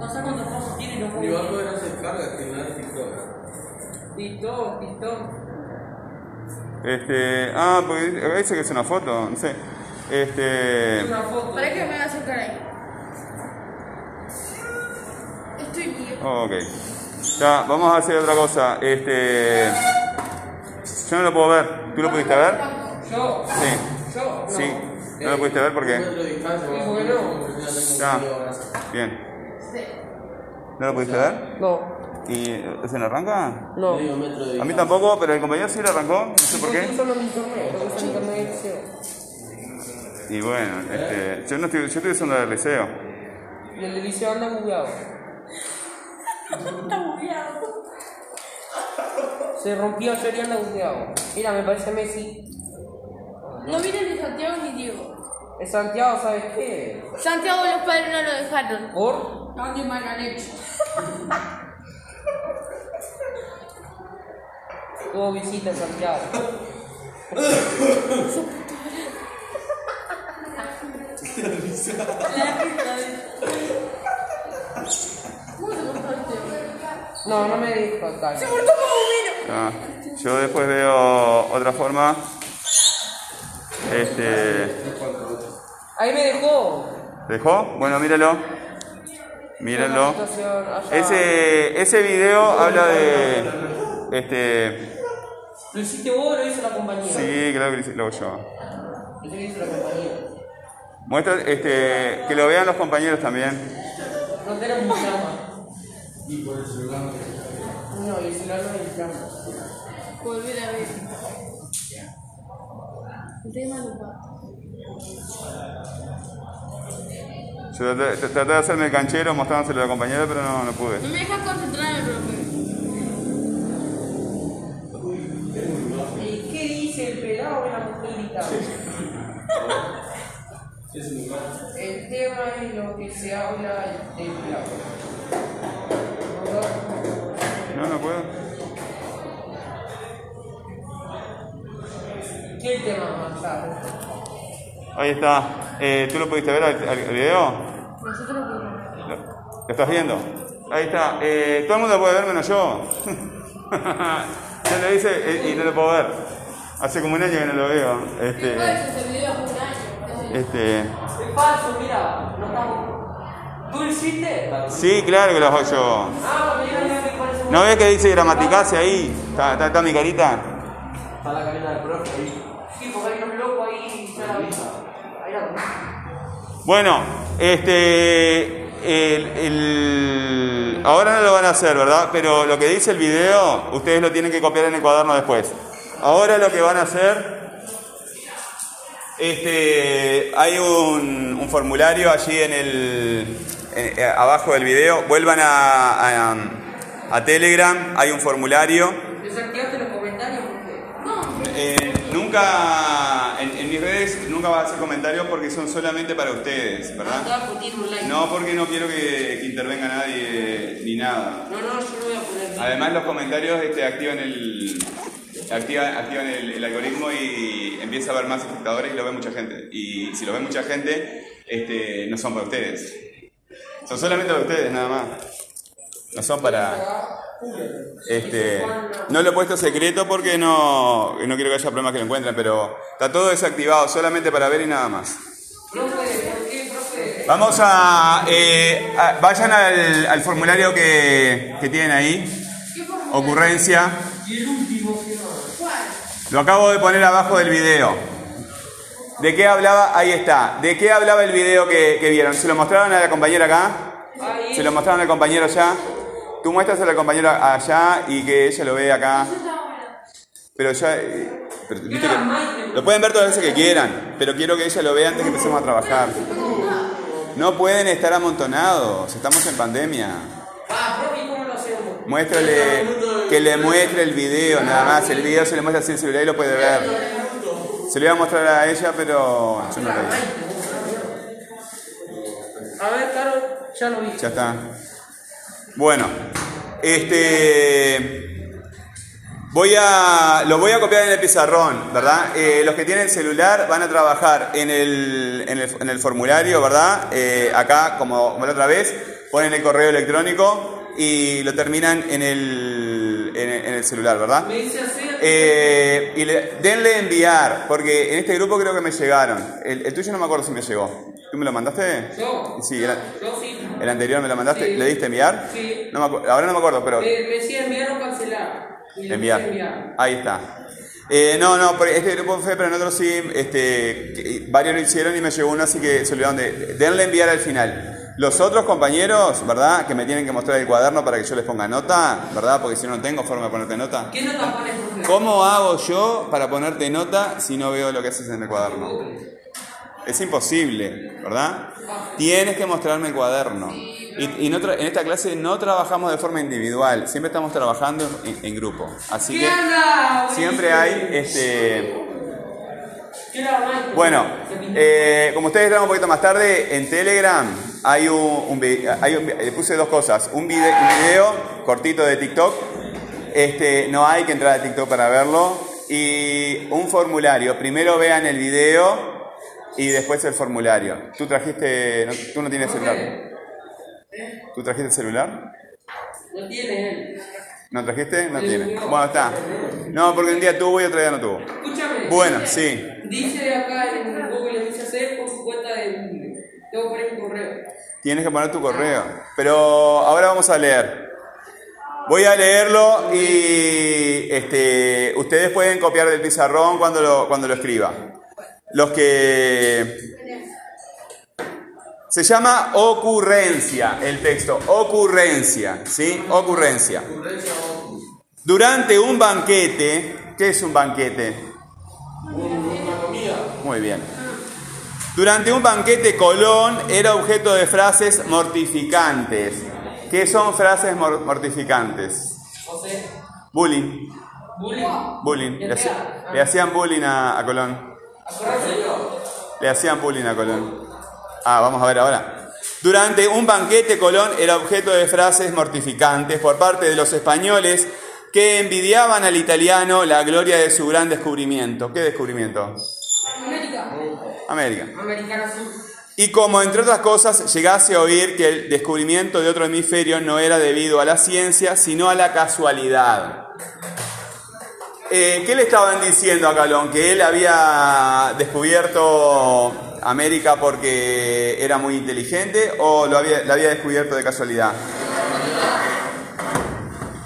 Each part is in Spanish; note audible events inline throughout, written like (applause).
No sé cuántos pasos tiene y no Ni va a puedo. poder hacer carga que nada de TikTok. TikTok, TikTok. Este. Ah, porque dice que es una foto, no sé. Este. Una foto. ¿Para qué me voy a acercar ahí? Estoy bien. oh, ok. Ya, vamos a hacer otra cosa. Este. Yo no lo puedo ver. ¿Tú lo pudiste ver? Yo, Sí. yo, no. Sí. ¿No lo pudiste ver por qué? no. ya. Bien. ¿No lo pudiste ver? No, ¿Y se le arranca? no. A mí tampoco, pero el compañero sí le arrancó. No sé por qué. Y bueno, este, yo no estoy, yo estoy usando el liceo. Y el liceo anda bugueado. Está bugueado. Se rompió ayer y anda bugueado. Mira, me parece Messi. No viene ni Santiago ni Diego. Es Santiago, ¿sabes qué? Santiago los padres no lo dejaron. ¿Por? No, de mala leche. Tuvo visita en Santiago. No, no me dijo acá. Se cortó como Ah, yo después veo otra forma. Este. Ahí me dejó. ¿Dejó? Bueno, míralo. Mírenlo. Ese, ese video habla de. Este. ¿Lo hiciste vos o lo hizo la compañía? Sí, creo que lo hice- yo. Lo hizo la compañía. Muestra este, que lo vean los compañeros también. No tenemos un llama. Y por el celular. No, el celular no hay llama. Volver a ver. El tema no va. Traté, traté de hacerme el canchero mostrándoselo a la compañera, pero no, no pude. No me dejas concentrarme, profe. ¿Y qué dice el pelado en la (laughs) mano. El tema es lo que se habla del pelado. No, no puedo. ¿Qué tema más? Ahí está. Eh, ¿Tú lo pudiste ver al- al video? Nosotros podemos. ¿Lo, estás viendo? Ahí está. Eh, todo el mundo lo puede ver menos yo. (laughs) yo lo hice eh, y no lo puedo ver. Hace como un año que no lo veo. Este, un este, Es falso, mira. No estamos. ¿Tú lo hiciste? sí, claro que lo hago yo. Ah, ¿No ves que dice gramaticase ahí? ¿Está, está, está mi carita? Está la cabina del profe ahí. Sí, porque hay unos locos ahí, ya la vi. Ahí la Bueno, este. el- el- ahora no lo van a hacer, ¿verdad? Pero lo que dice el video, ustedes lo tienen que copiar en el cuaderno después. Ahora lo que van a hacer. Este, hay un, un formulario allí en el. en- eh, abajo del video. Vuelvan a, a, a Telegram, hay un formulario. Desactivaste los comentarios porque. Eh, nunca, en, en mis redes nunca vas a hacer comentarios porque son solamente para ustedes, ¿verdad? No, porque no quiero que, que intervenga nadie ni nada. No, no, yo no voy a poner. Además los comentarios este, activan el activa- activan el, el algoritmo y empieza a haber más espectadores y lo ve mucha gente. Y si lo ve mucha gente, este, no son para ustedes. Son solamente para ustedes nada más. No son para... Este, no lo he puesto secreto porque no, no quiero que haya problemas que lo encuentren, pero está todo desactivado solamente para ver y nada más. Vamos a, eh, a- vayan al, formulario que, tienen ahí, ocurrencia. Lo acabo de poner abajo del video. ¿De qué hablaba? Ahí está. ¿De qué hablaba el video que, vieron? ¿Se lo mostraron a la compañera acá? ¿Se lo mostraron al compañero allá? Tú muestras a la compañera allá y que ella lo vea acá. Pero ya... eh, pero, viste que- lo pueden ver todas las veces que quieran, pero quiero que ella lo vea antes que empecemos a trabajar. No pueden estar amontonados, estamos en pandemia. Ah, profe, ¿y ¿cómo lo hacemos? Muéstrale, que le muestre el video, nada más. El video se le muestra así el celular y lo puede ver. Se lo iba a mostrar a ella, pero yo no lo hice. A ver, Carol, ya lo vi. Ya está. Bueno, este. Voy a, lo voy a copiar en el pizarrón, ¿verdad? Eh, los que tienen celular van a trabajar en el, en el, en el formulario, ¿verdad? Eh, acá, como, como la otra vez, ponen el correo electrónico y lo terminan en el, en el, en el celular, ¿verdad? Me dice así. Eh, y le, denle enviar, porque en este grupo creo que me llegaron. El, el tuyo no me acuerdo si me llegó. ¿Tú me lo mandaste? Yo. Sí, el, Yo sí. El anterior me lo mandaste. Sí. ¿Le diste enviar? Sí. No me ahora no me acuerdo, pero... Me, me decía enviar o cancelar. Enviar. enviar. Ahí está. Eh, no, no, porque este grupo fue, pero en otro sí, este, varios lo hicieron y me llegó uno, así que se olvidaron de, denle enviar al final. Los otros compañeros, ¿verdad? Que me tienen que mostrar el cuaderno para que yo les ponga nota, ¿verdad? Porque si no, no tengo forma de ponerte nota. ¿Qué nota pones? ¿Cómo hago yo para ponerte nota si no veo lo que haces en el cuaderno? Es imposible, ¿verdad? Tienes que mostrarme el cuaderno. Y, y no tra- en esta clase no trabajamos de forma individual, siempre estamos trabajando en, en grupo. Así ¿Qué que siempre hay este. Bueno, eh, como ustedes entraron un poquito más tarde, en Telegram hay un, hay un le puse dos cosas. Un video, un video cortito de TikTok. Este, no hay que entrar a TikTok para verlo. Y un formulario. Primero vean el video y después el formulario. ¿Tú trajiste, no- tú no tienes celular? ¿Tú trajiste el celular? No tiene él. ¿No trajiste? No tiene. Bueno, está. No, porque un día tuvo y otro día no tuvo. Escúchame. Bueno, sí. Dice acá en Google, dice hacer por su cuenta de Google. Tengo que poner un correo. Tienes que poner tu correo. Pero ahora vamos a leer. Voy a leerlo y este, ustedes pueden copiar del pizarrón cuando lo, cuando lo escriba. Los que... Se llama ocurrencia el texto. Ocurrencia. ¿Sí? Ocurrencia. Durante un banquete... ¿Qué es un banquete? Muy bien. Durante un banquete Colón era objeto de frases mortificantes. ¿Qué son frases mor- mortificantes? José. Bullying. Bullying. Bullying. Le hacían bullying a, a Colón. Le hacían bullying a Colón. Ah, vamos a ver ahora. Durante un banquete Colón era objeto de frases mortificantes por parte de los españoles que envidiaban al italiano la gloria de su gran descubrimiento. ¿Qué descubrimiento? América. América. Americano Sur. Y como, entre otras cosas, llegase a oír que el descubrimiento de otro hemisferio no era debido a la ciencia, sino a la casualidad. Eh, ¿Qué le estaban diciendo a Calón? ¿Que él había descubierto América porque era muy inteligente o lo había, la había descubierto de casualidad?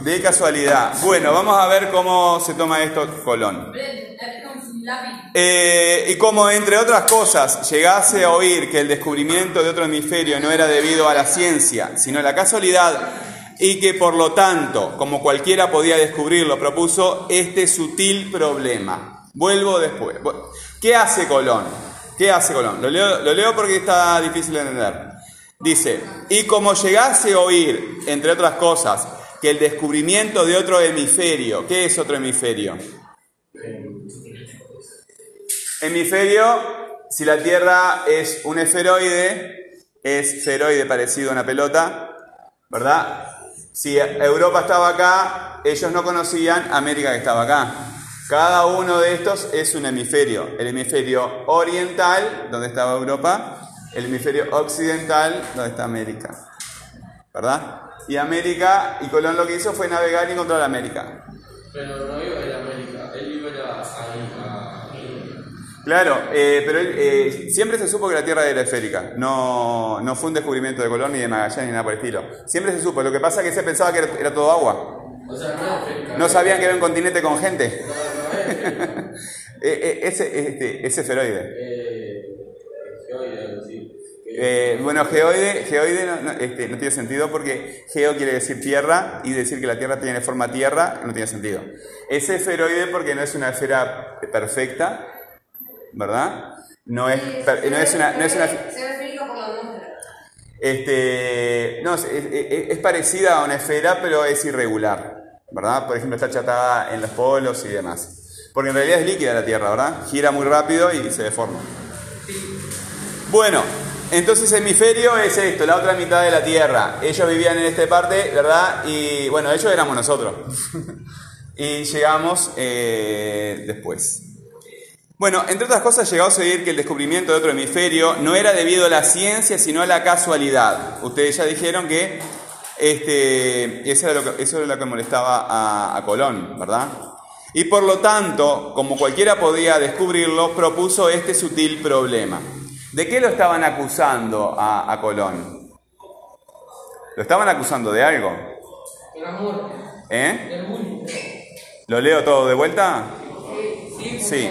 De casualidad. Bueno, vamos a ver cómo se toma esto Colón. Eh, y como entre otras cosas llegase a oír que el descubrimiento de otro hemisferio no era debido a la ciencia, sino a la casualidad, y que por lo tanto, como cualquiera podía descubrirlo, propuso este sutil problema. Vuelvo después. ¿Qué hace Colón? ¿Qué hace Colón? Lo leo, lo leo porque está difícil de entender. Dice, y como llegase a oír, entre otras cosas, que el descubrimiento de otro hemisferio, ¿qué es otro hemisferio? Hemisferio, si la Tierra es un esferoide, es esferoide parecido a una pelota, ¿verdad? Si Europa estaba acá, ellos no conocían América que estaba acá. Cada uno de estos es un hemisferio. El hemisferio oriental, donde estaba Europa, el hemisferio occidental, donde está América. ¿Verdad? Y América, y Colón lo que hizo fue navegar y encontrar América. Pero no iba a ir América, él iba a ir a, a, a- Claro, eh, pero eh, siempre se supo que la Tierra era esférica. No, no fue un descubrimiento de Colón ni de Magallanes ni nada por el estilo. Siempre se supo. Lo que pasa es que se pensaba que era, era todo agua. O sea, no. No sabían que era un continente con gente. (laughs) Eh, eh, ese, este, ese esferoide. Eh, geoide. Eh, bueno, geoide, geoide no, no, este, no tiene sentido porque geo quiere decir tierra y decir que la Tierra tiene forma tierra no tiene sentido. Es esferoide porque no es una esfera perfecta, ¿verdad? No es, no es una... No es una. Este, no, es- es parecida a una esfera, pero es irregular, ¿verdad? Por ejemplo, está achatada en los polos y demás. Porque en realidad es líquida la Tierra, ¿verdad? Gira muy rápido y se deforma. Bueno, entonces hemisferio es esto, la otra mitad de la Tierra. Ellos vivían en esta parte, ¿verdad? Y bueno, ellos éramos nosotros. (laughs) Y llegamos eh, después. Bueno, entre otras cosas, llegamos a oír que el descubrimiento de otro hemisferio no era debido a la ciencia, sino a la casualidad. Ustedes ya dijeron que este, eso, era lo que, eso era lo que molestaba a, a Colón, ¿verdad? Y por lo tanto, como cualquiera podía descubrirlo, propuso este sutil problema. ¿De qué lo estaban acusando a, a Colón? ¿Lo estaban acusando de algo? ¿Eh? ¿Lo leo todo de vuelta? Sí.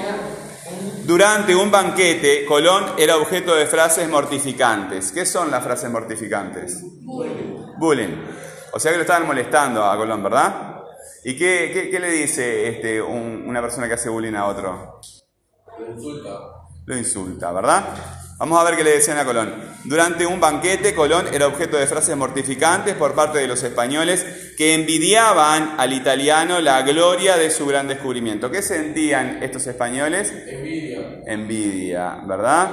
Durante un banquete, Colón era objeto de frases mortificantes. ¿Qué son las frases mortificantes? Bullying. O sea que lo estaban molestando a Colón, ¿verdad? ¿Y qué, qué- qué le dice este, un- una persona que hace bullying a otro? Lo insulta. Lo insulta, ¿verdad? Vamos a ver qué le decían a Colón. Durante un banquete, Colón era objeto de frases mortificantes por parte de los españoles que envidiaban al italiano la gloria de su gran descubrimiento. ¿Qué sentían estos españoles? Envidia. Envidia, ¿verdad?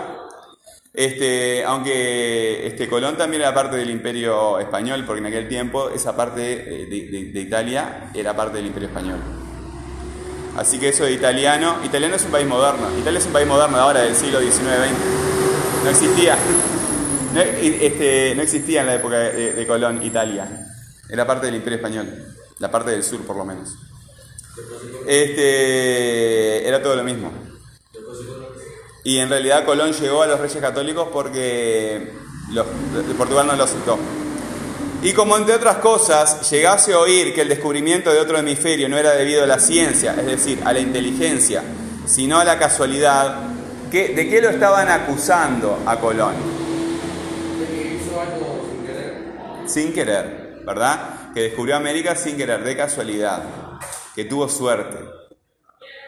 Este, aunque este, Colón también era parte del imperio español, porque en aquel tiempo esa parte eh, de, de- de Italia era parte del imperio español. Así que eso de italiano, italiano es un país moderno, Italia es un país moderno de ahora, del siglo XIX-XX. No existía, este, no existía en la época de, Colón Italia, era parte del imperio español, la parte del sur por lo menos. Este, era todo lo mismo. Y en realidad Colón llegó a los reyes católicos porque Portugal no lo aceptó. Y como entre otras cosas llegase a oír que el descubrimiento de otro hemisferio no era debido a la ciencia, es decir, a la inteligencia, sino a la casualidad, ¿qué- ¿de qué lo estaban acusando a Colón? De que hizo algo sin querer. Sin querer, ¿verdad? Que descubrió América sin querer, de casualidad, que tuvo suerte,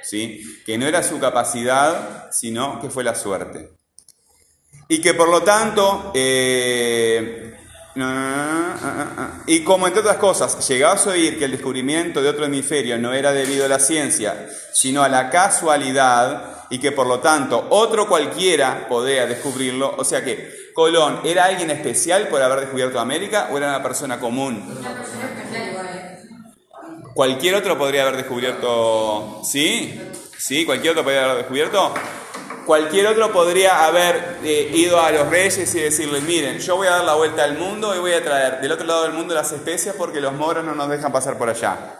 ¿sí? Que no era su capacidad, sino que fue la suerte. Y que por lo tanto, eh, no, no, no, no. y como entre otras cosas, llegabas a oír que el descubrimiento de otro hemisferio no era debido a la ciencia, sino a la casualidad, y que por lo tanto otro cualquiera podía descubrirlo, o sea que Colón era alguien especial por haber descubierto América o era una persona común. Una persona especial igual, ¿eh? Cualquier otro podría haber descubierto, ¿sí? ¿Sí? Cualquier otro podría haber descubierto. Cualquier otro podría haber eh, ido a los reyes y decirles, miren, yo voy a dar la vuelta al mundo y voy a traer del otro lado del mundo las especias porque los moros no nos dejan pasar por allá.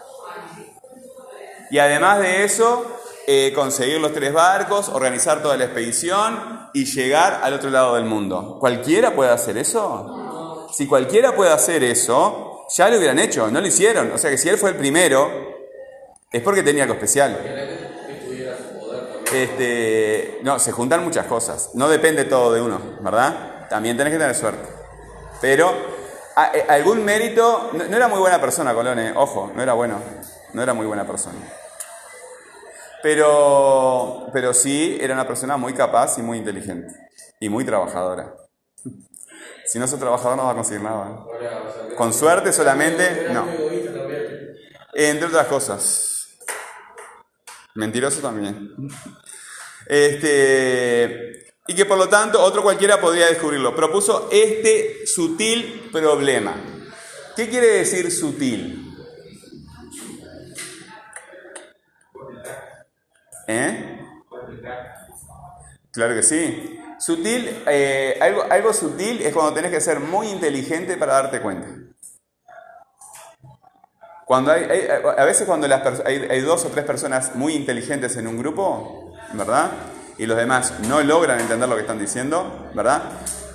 Y además de eso, eh, conseguir los tres barcos, organizar toda la expedición y llegar al otro lado del mundo. ¿Cualquiera puede hacer eso? Si cualquiera puede hacer eso, ya lo hubieran hecho, no lo hicieron. O sea que si él fue el primero, es porque tenía algo especial. Este, no, se juntan muchas cosas. No depende todo de uno, ¿verdad? También tenés que tener suerte. Pero a- eh, algún mérito, no, no era muy buena persona, Colón, eh, ojo, no era bueno, no era muy buena persona. Pero, pero sí era una persona muy capaz y muy inteligente y muy trabajadora. (laughs) Si no sos trabajador no vas a conseguir nada. ¿eh? Con suerte solamente, no. Entre otras cosas. Mentiroso también. Este, y que por lo tanto otro cualquiera podría descubrirlo. Propuso este sutil problema. ¿Qué quiere decir sutil? ¿Eh? Claro que sí. Sutil, eh, algo, algo sutil es cuando tenés que ser muy inteligente para darte cuenta. Cuando hay, a veces cuando las hay, hay dos o tres personas muy inteligentes en un grupo, ¿verdad? Y los demás no logran entender lo que están diciendo, ¿verdad?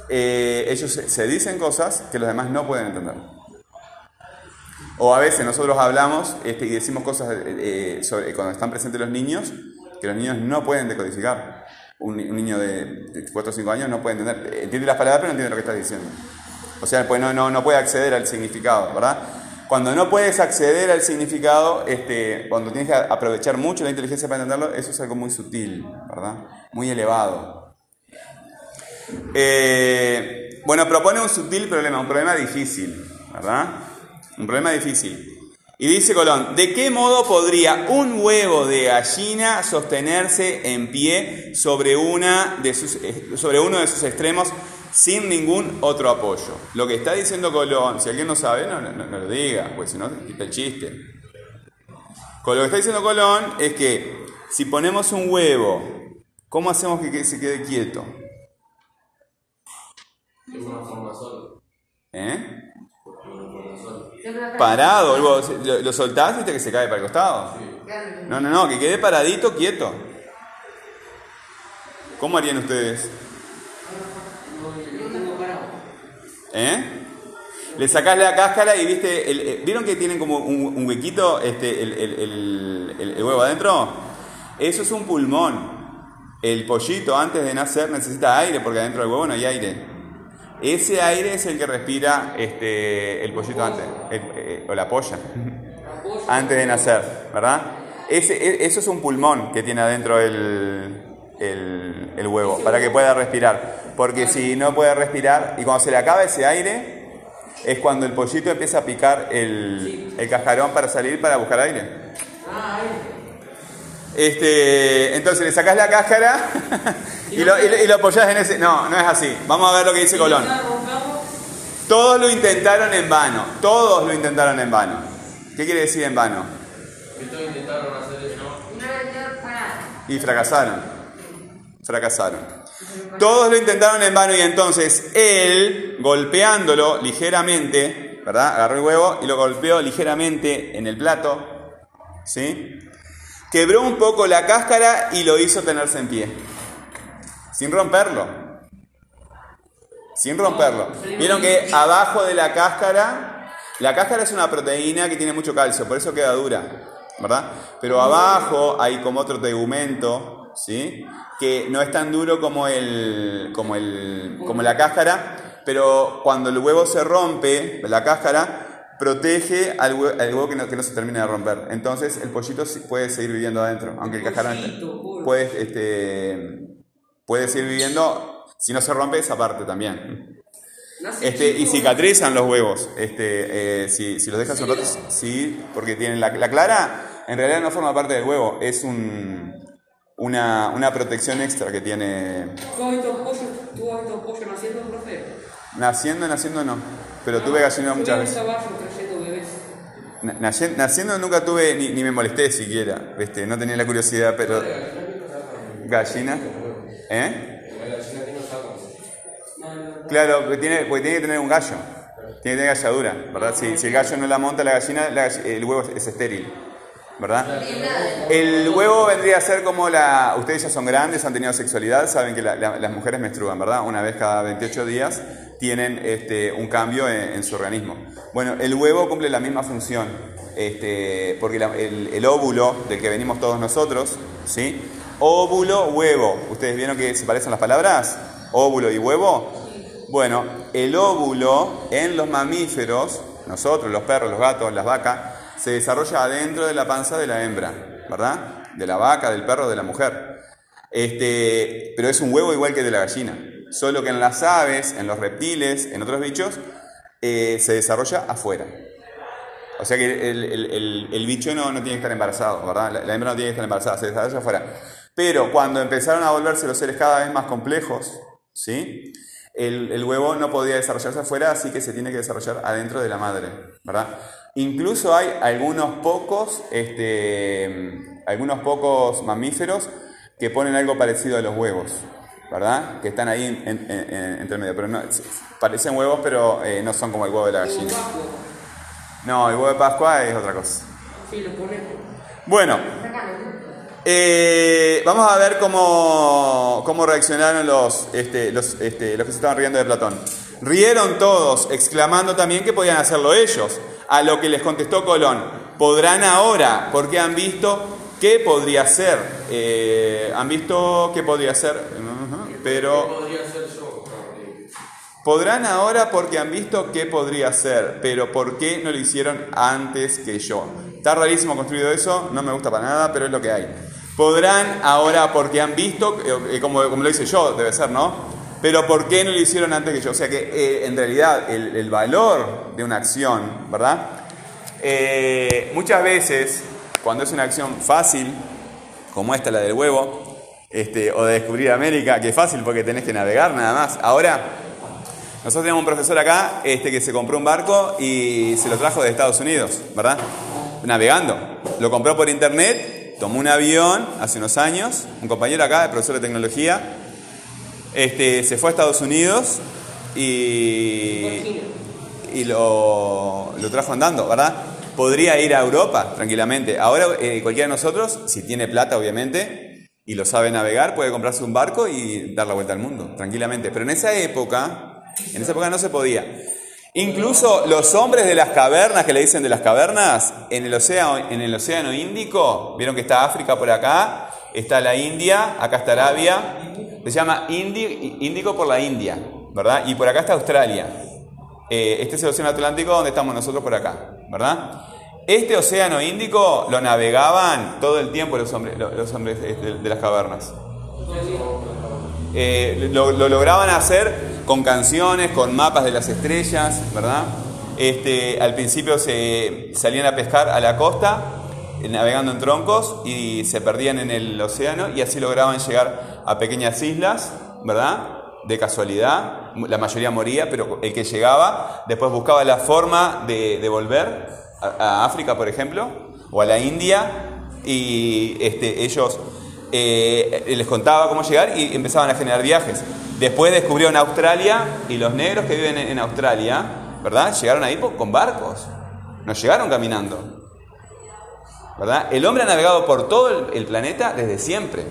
Eh, ellos se, dicen cosas que los demás no pueden entender. O a veces nosotros hablamos este, y decimos cosas eh, sobre, cuando están presentes los niños que los niños no pueden decodificar. Un, un niño de 4 o 5 años no puede entender, entiende las palabras pero no entiende lo que estás diciendo. O sea, pues no, no, no puede acceder al significado, ¿verdad? Cuando no puedes acceder al significado, este, cuando tienes que aprovechar mucho la inteligencia para entenderlo, eso es algo muy sutil, ¿verdad? Muy elevado. Eh, bueno, propone un sutil problema, un problema difícil, ¿verdad? Un problema difícil. Y dice Colón, ¿de qué modo podría un huevo de gallina sostenerse en pie sobre, una de sus, eh, sobre uno de sus extremos sin ningún otro apoyo? Lo que está diciendo Colón, si alguien no sabe, no, no- no lo diga, pues si no, quita el chiste. Con lo que está diciendo Colón es que si ponemos un huevo, ¿cómo hacemos que se quede quieto? ¿Eh? Una forma sola. Parado, lo, lo soltás y viste que se cae para el costado. No, no, no, que quede paradito, quieto. ¿Cómo harían ustedes? Yo tengo parado. ¿Eh? Le sacás la cáscara y viste, el- eh, ¿vieron que tienen como un, huequito este, el, el- huevo adentro? Eso es un pulmón. El pollito antes de nacer necesita aire porque adentro del huevo no hay aire. Ese aire es el que respira este, el pollito antes, eh, o la polla, antes de nacer, ¿verdad? Ese, e- eso es un pulmón que tiene adentro el- el huevo, para que pueda respirar. Porque si no puede respirar, y cuando se le acaba ese aire, es cuando el pollito empieza a picar el, el cascarón para salir para buscar aire. Este, entonces le sacás la cáscara (laughs) y lo, y lo- y lo apoyás en ese... No, no es así. Vamos a ver lo que dice Colón. Todos lo intentaron en vano. Todos lo intentaron en vano. ¿Qué quiere decir en vano? Que todos intentaron hacer eso. Y fracasaron. Fracasaron. Todos lo intentaron en vano y entonces él, golpeándolo ligeramente, ¿verdad? Agarró el huevo y lo golpeó ligeramente en el plato, ¿sí? Quebró un poco la cáscara y lo hizo tenerse en pie. Sin romperlo. Sin romperlo. Vieron que abajo de la cáscara, la cáscara es una proteína que tiene mucho calcio, por eso queda dura, ¿verdad? Pero abajo hay como otro tegumento, ¿sí? Que no es tan duro como el, como el, como la cáscara, pero cuando el huevo se rompe, la cáscara protege al hue- al huevo, que, no, que no se termine de romper. Entonces el pollito puede seguir viviendo adentro, aunque el cáscara Pollito, pobre. puede, este, puede seguir viviendo si no se rompe esa parte también. Este, y cicatrizan los huevos. Este, eh, si, si los dejas un rato, sí, porque tienen la, la clara, en realidad no forma parte del huevo, es un, una, una protección extra que tiene. ¿Tú has visto pollo, tú has visto pollo naciendo, profe? Naciendo, naciendo no, pero tuve gallinero Yo muchas veces. caballo trayendo bebés. Na- naci- Naciendo nunca tuve, ni, ni me molesté siquiera, este, no tenía la curiosidad, pero... ¿Gallina? ¿Eh? Claro, porque tiene, porque tiene que tener un gallo. Tiene que tener galladura, ¿verdad? Si, si el gallo no la monta la gallina, la el huevo es, es estéril, ¿verdad? El huevo vendría a ser como la... Ustedes ya son grandes, han tenido sexualidad, saben que la- la- las mujeres menstruan, ¿verdad? Una vez cada 28 días tienen este, un cambio en, su organismo. Bueno, el huevo cumple la misma función, este, porque el, el óvulo del que venimos todos nosotros, ¿sí? Óvulo, huevo. ¿Ustedes vieron que se parecen las palabras? Óvulo y huevo. Bueno, el óvulo en los mamíferos, nosotros, los perros, los gatos, las vacas, se desarrolla adentro de la panza de la hembra, ¿verdad? De la vaca, del perro, de la mujer. Este, pero es un huevo igual que de la gallina. Solo que en las aves, en los reptiles, en otros bichos, eh, se desarrolla afuera. O sea que el, el- el- bicho no, no tiene que estar embarazado, ¿verdad? La, la hembra no tiene que estar embarazada, se desarrolla afuera. Pero cuando empezaron a volverse los seres cada vez más complejos, ¿sí? El huevo no podía desarrollarse afuera, así que se tiene que desarrollar adentro de la madre, ¿verdad? Incluso hay algunos pocos, este, algunos pocos mamíferos que ponen algo parecido a los huevos, ¿verdad? Que están ahí en, en- en- en- entre medio, pero no, parecen huevos, pero eh, no son como el huevo de la gallina. No, el huevo de Pascua es otra cosa. Sí, lo pones. Bueno, eh, vamos a ver cómo, cómo reaccionaron los, este, los, este, los que se estaban riendo de Platón. Rieron todos, exclamando también que podían hacerlo ellos. A lo que les contestó Colón, podrán ahora, porque han visto qué podría ser. Eh, han visto qué podría ser, pero... Podrán ahora porque han visto qué podría ser, pero ¿por qué no lo hicieron antes que yo? Está rarísimo construido eso, no me gusta para nada, pero es lo que hay. Podrán ahora porque han visto, eh, eh, como, como lo hice yo, debe ser, ¿no? Pero ¿por qué no lo hicieron antes que yo? O sea que eh, en realidad el, valor de una acción, ¿verdad? Eh, muchas veces, cuando es una acción fácil, como esta, la del huevo, este, o de descubrir América, que es fácil porque tenés que navegar nada más. Ahora, nosotros tenemos un profesor acá este, que se compró un barco y se lo trajo de Estados Unidos, ¿verdad? Navegando. lo compró por internet, tomó un avión hace unos años, un compañero acá, el profesor de tecnología, este, se fue a Estados Unidos y, y lo, lo trajo andando, ¿verdad? Podría ir a Europa tranquilamente. Ahora eh, cualquiera de nosotros, si tiene plata obviamente, y lo sabe navegar, puede comprarse un barco y dar la vuelta al mundo, tranquilamente. Pero en esa época, en esa época no se podía. Incluso los hombres de las cavernas, que le dicen de las cavernas, en el océano, en el océano Índico, vieron que está África por acá, está la India, acá está Arabia, se llama Índico por la India, ¿verdad? Y por acá está Australia. Eh, este es el océano Atlántico donde estamos nosotros por acá, ¿verdad? Este océano Índico lo navegaban todo el tiempo los hombres, los, hombres de, de- las cavernas. Eh, lo, lo lograban hacer con canciones, con mapas de las estrellas, ¿verdad? Este, al principio se salían a pescar a la costa, navegando en troncos y se perdían en el océano y así lograban llegar a pequeñas islas, ¿verdad? De casualidad, la mayoría moría, pero el que llegaba después buscaba la forma de, volver a, África, por ejemplo, o a la India y este, ellos eh, les contaba cómo llegar y empezaban a generar viajes. Después descubrieron Australia y los negros que viven en Australia, ¿verdad? Llegaron ahí con barcos, no llegaron caminando. ¿Verdad? El hombre ha navegado por todo el, planeta desde siempre.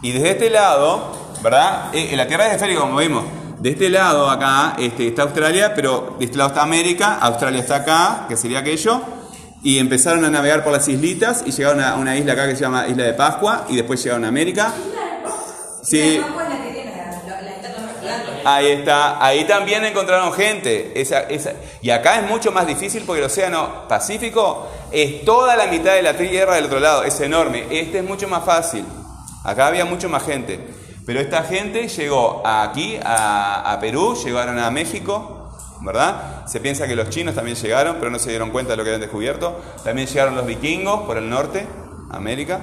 Y desde este lado, ¿verdad? Eh, la Tierra es esférica, como vimos. De este lado acá este, está Australia, pero de este lado está América, Australia está acá, que sería aquello. Y empezaron a navegar por las islitas y llegaron a una isla acá que se llama Isla de Pascua y después llegaron a América. Sí, La es la que tiene la, la, la estatua gigante. Ahí está, ahí también encontraron gente. Y acá es mucho más difícil porque el Océano Pacífico es toda la mitad de la Tierra del otro lado, es enorme. Este es mucho más fácil. Acá había mucho más gente. Pero esta gente llegó aquí, a, Perú, llegaron a México, ¿verdad? Se piensa que los chinos también llegaron, pero no se dieron cuenta de lo que habían descubierto. También llegaron los vikingos por el norte, América.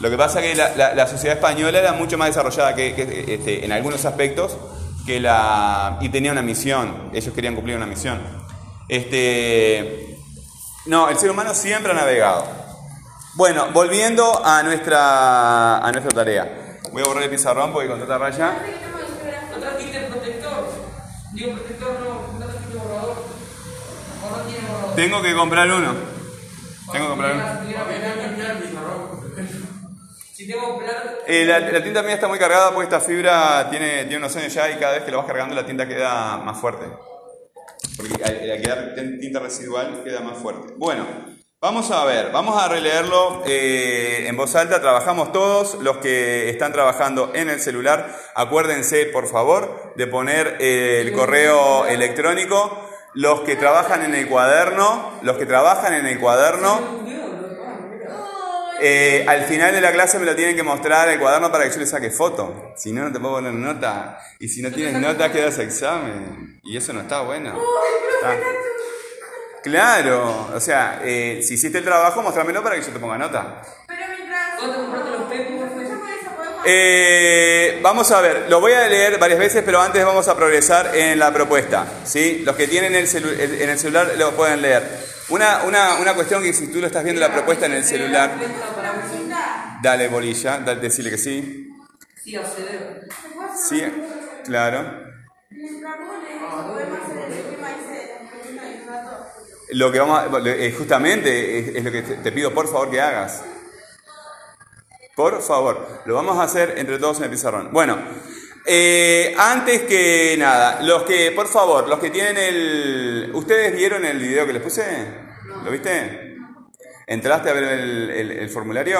Lo que pasa es que la sociedad española era mucho más desarrollada que, que, este, en algunos aspectos que la, y tenía una misión. Ellos querían cumplir una misión. Este, no, el ser humano siempre ha navegado. Bueno, volviendo a nuestra, a nuestra tarea. Voy a borrar el pizarrón porque con tanta raya. Tengo que comprar uno. Tengo que comprar uno. Si tengo que pelar, Eh, la, la tinta mía está muy cargada porque esta fibra tiene, tiene unos años ya y cada vez que la vas cargando la tinta queda más fuerte. Porque al, al quedar tin- tinta residual queda más fuerte. Bueno, vamos a ver, vamos a releerlo eh, en voz alta. Trabajamos todos, los que están trabajando en el celular. Acuérdense, por favor, de poner eh, el correo electrónico. Los que trabajan en el cuaderno, los que trabajan en el cuaderno, eh, al final de la clase me lo tienen que mostrar el cuaderno para que yo le saque foto. Si no, no te puedo poner nota. Y si no tienes nota, quedas examen. Y eso no está bueno. Está- Claro, o sea, eh, si hiciste el trabajo, mostrámelo para que yo te ponga nota. Pero mientras. Eh, vamos a ver, lo voy a leer varias veces, pero antes vamos a progresar en la propuesta. ¿sí? Los que tienen el celu- el- en el celular lo pueden leer. Una, una, una cuestión que si tú lo estás viendo la propuesta en el celular, dale bolilla, dale, decirle que sí. Sí. Sí, claro. Lo que vamos a- eh, justamente es, es lo que te pido por favor que hagas. Por favor, lo vamos a hacer entre todos en el pizarrón. Bueno, eh, antes que nada, los que, por favor, los que tienen el... ¿Ustedes vieron el video que les puse? ¿Lo viste? ¿Entraste a ver el, el- el formulario?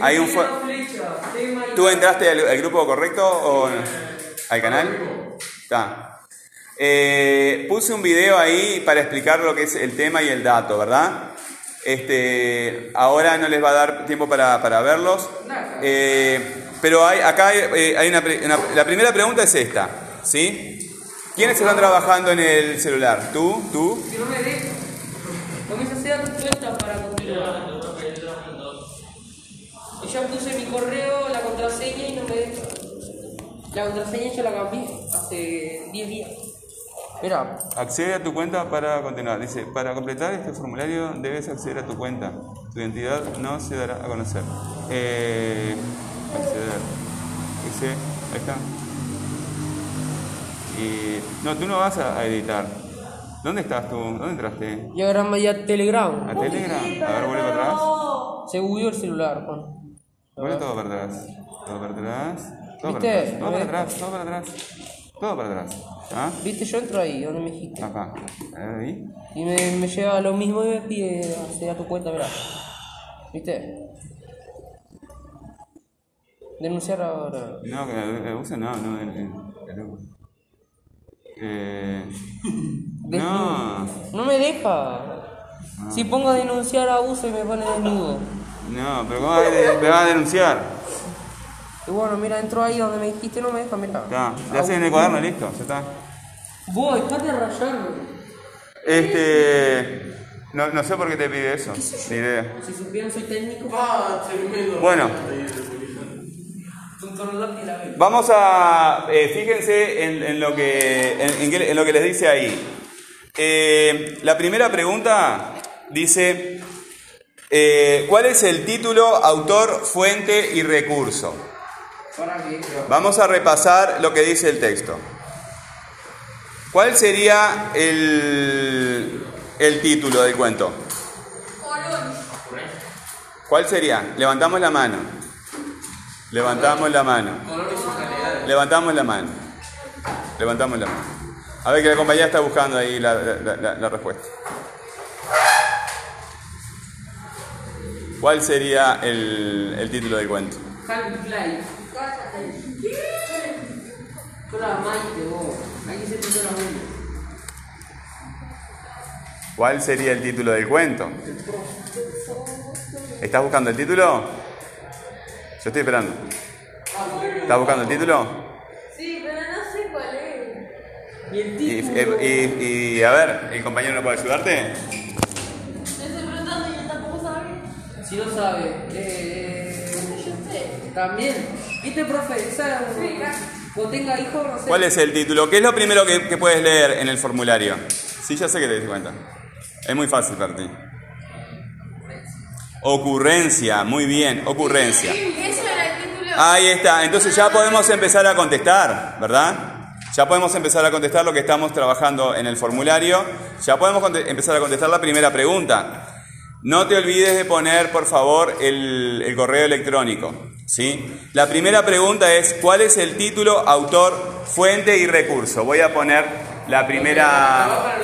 Hay un ¿Tú entraste al, al grupo correcto o no? al canal? Está. Eh, puse un video ahí para explicar lo que es el tema y el dato, ¿verdad? Este, ahora no les va a dar tiempo para, para verlos. Eh, pero hay, acá hay, eh, hay una, pre- una- La primera pregunta es esta, ¿sí? ¿Quiénes están trabajando en el celular? ¿Tú? ¿Tú? Si no me dejo, comienza a hacer respuesta para continuar. Y ya puse mi correo, la contraseña y no me deja. La contraseña yo la cambié hace 10 días. Mira, Accede a tu cuenta para continuar. Dice, para completar este formulario debes acceder a tu cuenta. Tu identidad no se dará a conocer. Eh, acceder. Dice, ahí está. Y, no, tú no vas a, a editar. ¿Dónde estás tú? ¿Dónde entraste? yo ahora ya Telegram. ¿A Telegram? A ver, vuelve para atrás. Se bugueó el celular, Juan. Vuelve todo para atrás. Todo para atrás. Todo para ¿Viste? atrás. Todo para atrás. Todo para atrás. Todo para atrás. ¿Ah? Viste, yo entro ahí, donde me dijiste. Acá. Ahí. Y me, me lleva a lo mismo y me pide a tu cuenta, mira. ¿Viste? Denunciar ahora. No, que eh, usa no, no. el- el- el- Eh, (laughs) no, No me deja. Si pongo denunciar abuso y me pone desnudo. no, pero ¿cómo a- me vas a denunciar? Y bueno, mira, entro ahí donde me dijiste, no me deja, mira. Está, le haces en el cuaderno, listo, ya está. Vos, dejate de rayarme. Este. No, no sé por qué te pide eso, ni idea. Si supieran, soy técnico. Ah, tremendo. Bueno, vamos a. eh, fíjense en, en lo que, en, en qué- en lo que les dice ahí. Eh, la primera pregunta dice: eh, ¿Cuál es el título, autor, fuente y recurso? Vamos a repasar lo que dice el texto. ¿Cuál sería el, el título del cuento? ¿Cuál sería? Levantamos la mano. Levantamos la mano. Levantamos la mano. Levantamos la mano. A ver que la compañía está buscando ahí la, la- la- la respuesta. ¿Cuál sería el, el título del cuento? ¿Cuál sería el título del cuento? ¿Estás buscando el título? Yo estoy esperando. ¿Estás buscando el título? Sí, pero no sé cuál es. Y el Y, título. y- y- a ver, ¿el compañero no puede ayudarte? Me estoy preguntando y tampoco sabía. Si no sabe. Eh, Yo sé. también. ¿Viste, profe? Esa. Sí, claro. Cuando tenga hijos, no sé. ¿Cuál es el título? ¿Qué es lo primero que, que puedes leer en el formulario? Sí, ya sé que te das cuenta. Es muy fácil para ti. Ocurrencia, muy bien, ocurrencia. Ahí está, entonces ya podemos empezar a contestar, ¿verdad? Ya podemos empezar a contestar lo que estamos trabajando en el formulario. Ya podemos empezar a contestar la primera pregunta. No te olvides de poner, por favor, el, el correo electrónico. ¿sí? La primera pregunta es, ¿cuál es el título, autor, fuente y recurso? Voy a poner la primera...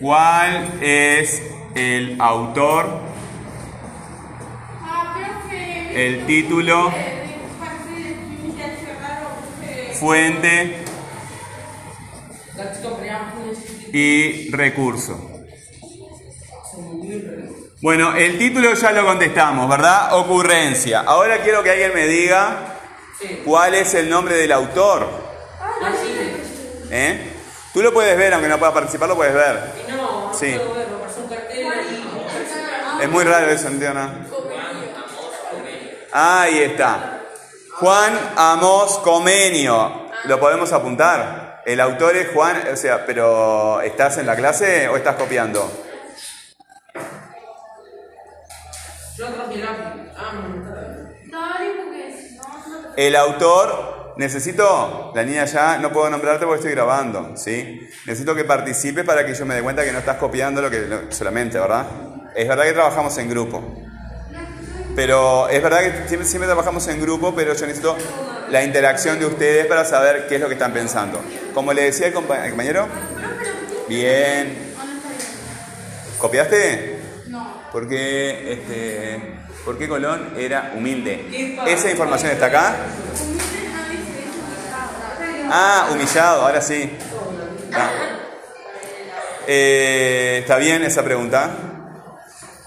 ¿Cuál es el autor, el título, fuente y recurso. Bueno, el título ya lo contestamos, ¿verdad? Ocurrencia. Ahora quiero que alguien me diga cuál es el nombre del autor. ¿Eh? Tú lo puedes ver, aunque no puedas participar, lo puedes ver. Sí. Es muy raro eso, no. Ahí está. Juan Amos Comenio. ¿Lo podemos apuntar? El autor es Juan, o sea, pero ¿estás en la clase o estás copiando? Ah, El autor, necesito, la niña ya, no puedo nombrarte porque estoy grabando, ¿sí? Necesito que participes para que yo me dé cuenta que no estás copiando lo que lo- solamente, ¿verdad? Es verdad que trabajamos en grupo. Pero es verdad que siempre, siempre trabajamos en grupo, pero yo necesito la interacción de ustedes para saber qué es lo que están pensando. Como le decía el compa- el compañero, bien. ¿Copiaste? No. Porque, este, porque Colón era humilde. ¿Esa información está acá? Ah, humillado, ahora sí. Ah. Eh, ¿Está bien esa pregunta?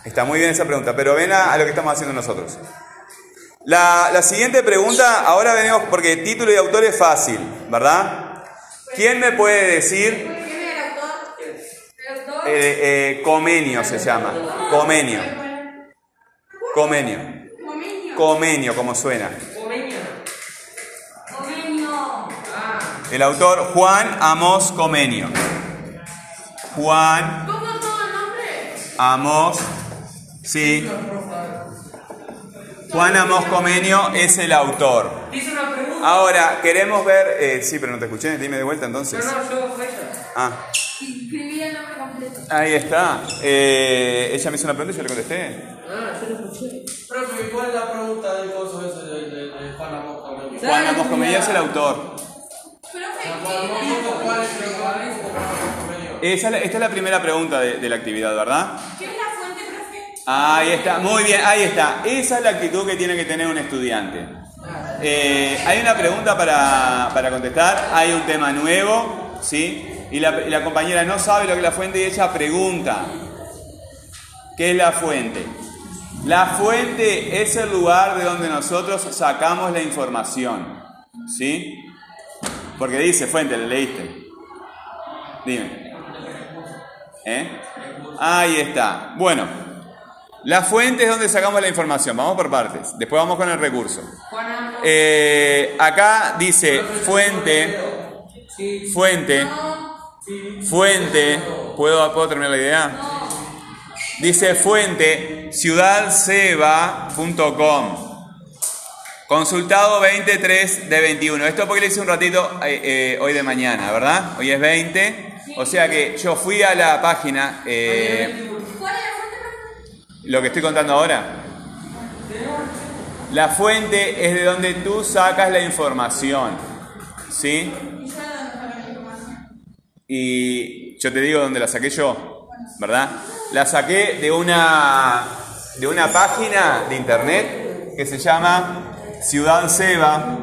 Está muy bien esa pregunta, pero ven a, a lo que estamos haciendo nosotros. La, la siguiente pregunta, ahora venimos porque título y autor es fácil, ¿verdad? ¿Quién me puede decir? Eh, eh, comenio se llama. Comenio. Comenio. Comenio, como suena. Comeña. Comenio. Ah, El autor Juan Amos Comenio. Juan ¿Cómo todo el nombre? Amos, sí. Juan Amos Comenio es el autor. Dice una pregunta. Ahora, queremos ver... eh, sí, pero no te escuché, dime de vuelta entonces. No, no, yo ella. Ah, Escribí el nombre completo. ahí está. Eh, ella me hizo una pregunta y yo le contesté. Ah, yo lo escuché. Profe, ¿cuál es la pregunta del coso ese de, de, de Juan Amos Comenio? Juan Amos Comenio es el autor. Esa es la- esta es la primera pregunta de, de la actividad, ¿verdad? ¿qué es la fuente, profe? Ahí está, muy bien, ahí está. Esa es la actitud que tiene que tener un estudiante. Eh, hay una pregunta para, para contestar, hay un tema nuevo, ¿sí? Y la, y la compañera no sabe lo que es la fuente y ella pregunta, ¿qué es la fuente? La fuente es el lugar de donde nosotros sacamos la información, ¿sí? Porque dice fuente, ¿le leíste? Dime. ¿Eh? Ahí está. Bueno, la fuente es donde sacamos la información. Vamos por partes. Después vamos con el recurso. Eh, acá dice fuente, fuente, fuente. ¿Puedo, ¿Puedo terminar la idea? Dice fuente ciudadseba.com. Consultado 23 de 21. Esto porque le hice un ratito eh, eh, hoy de mañana, ¿verdad? Hoy es 20. O sea que yo fui a la página, eh, lo que estoy contando ahora. La fuente es de donde tú sacas la información, ¿sí? Y yo te digo dónde la saqué yo, ¿verdad? La saqué de una, de una página de internet que se llama Ciudad Seba.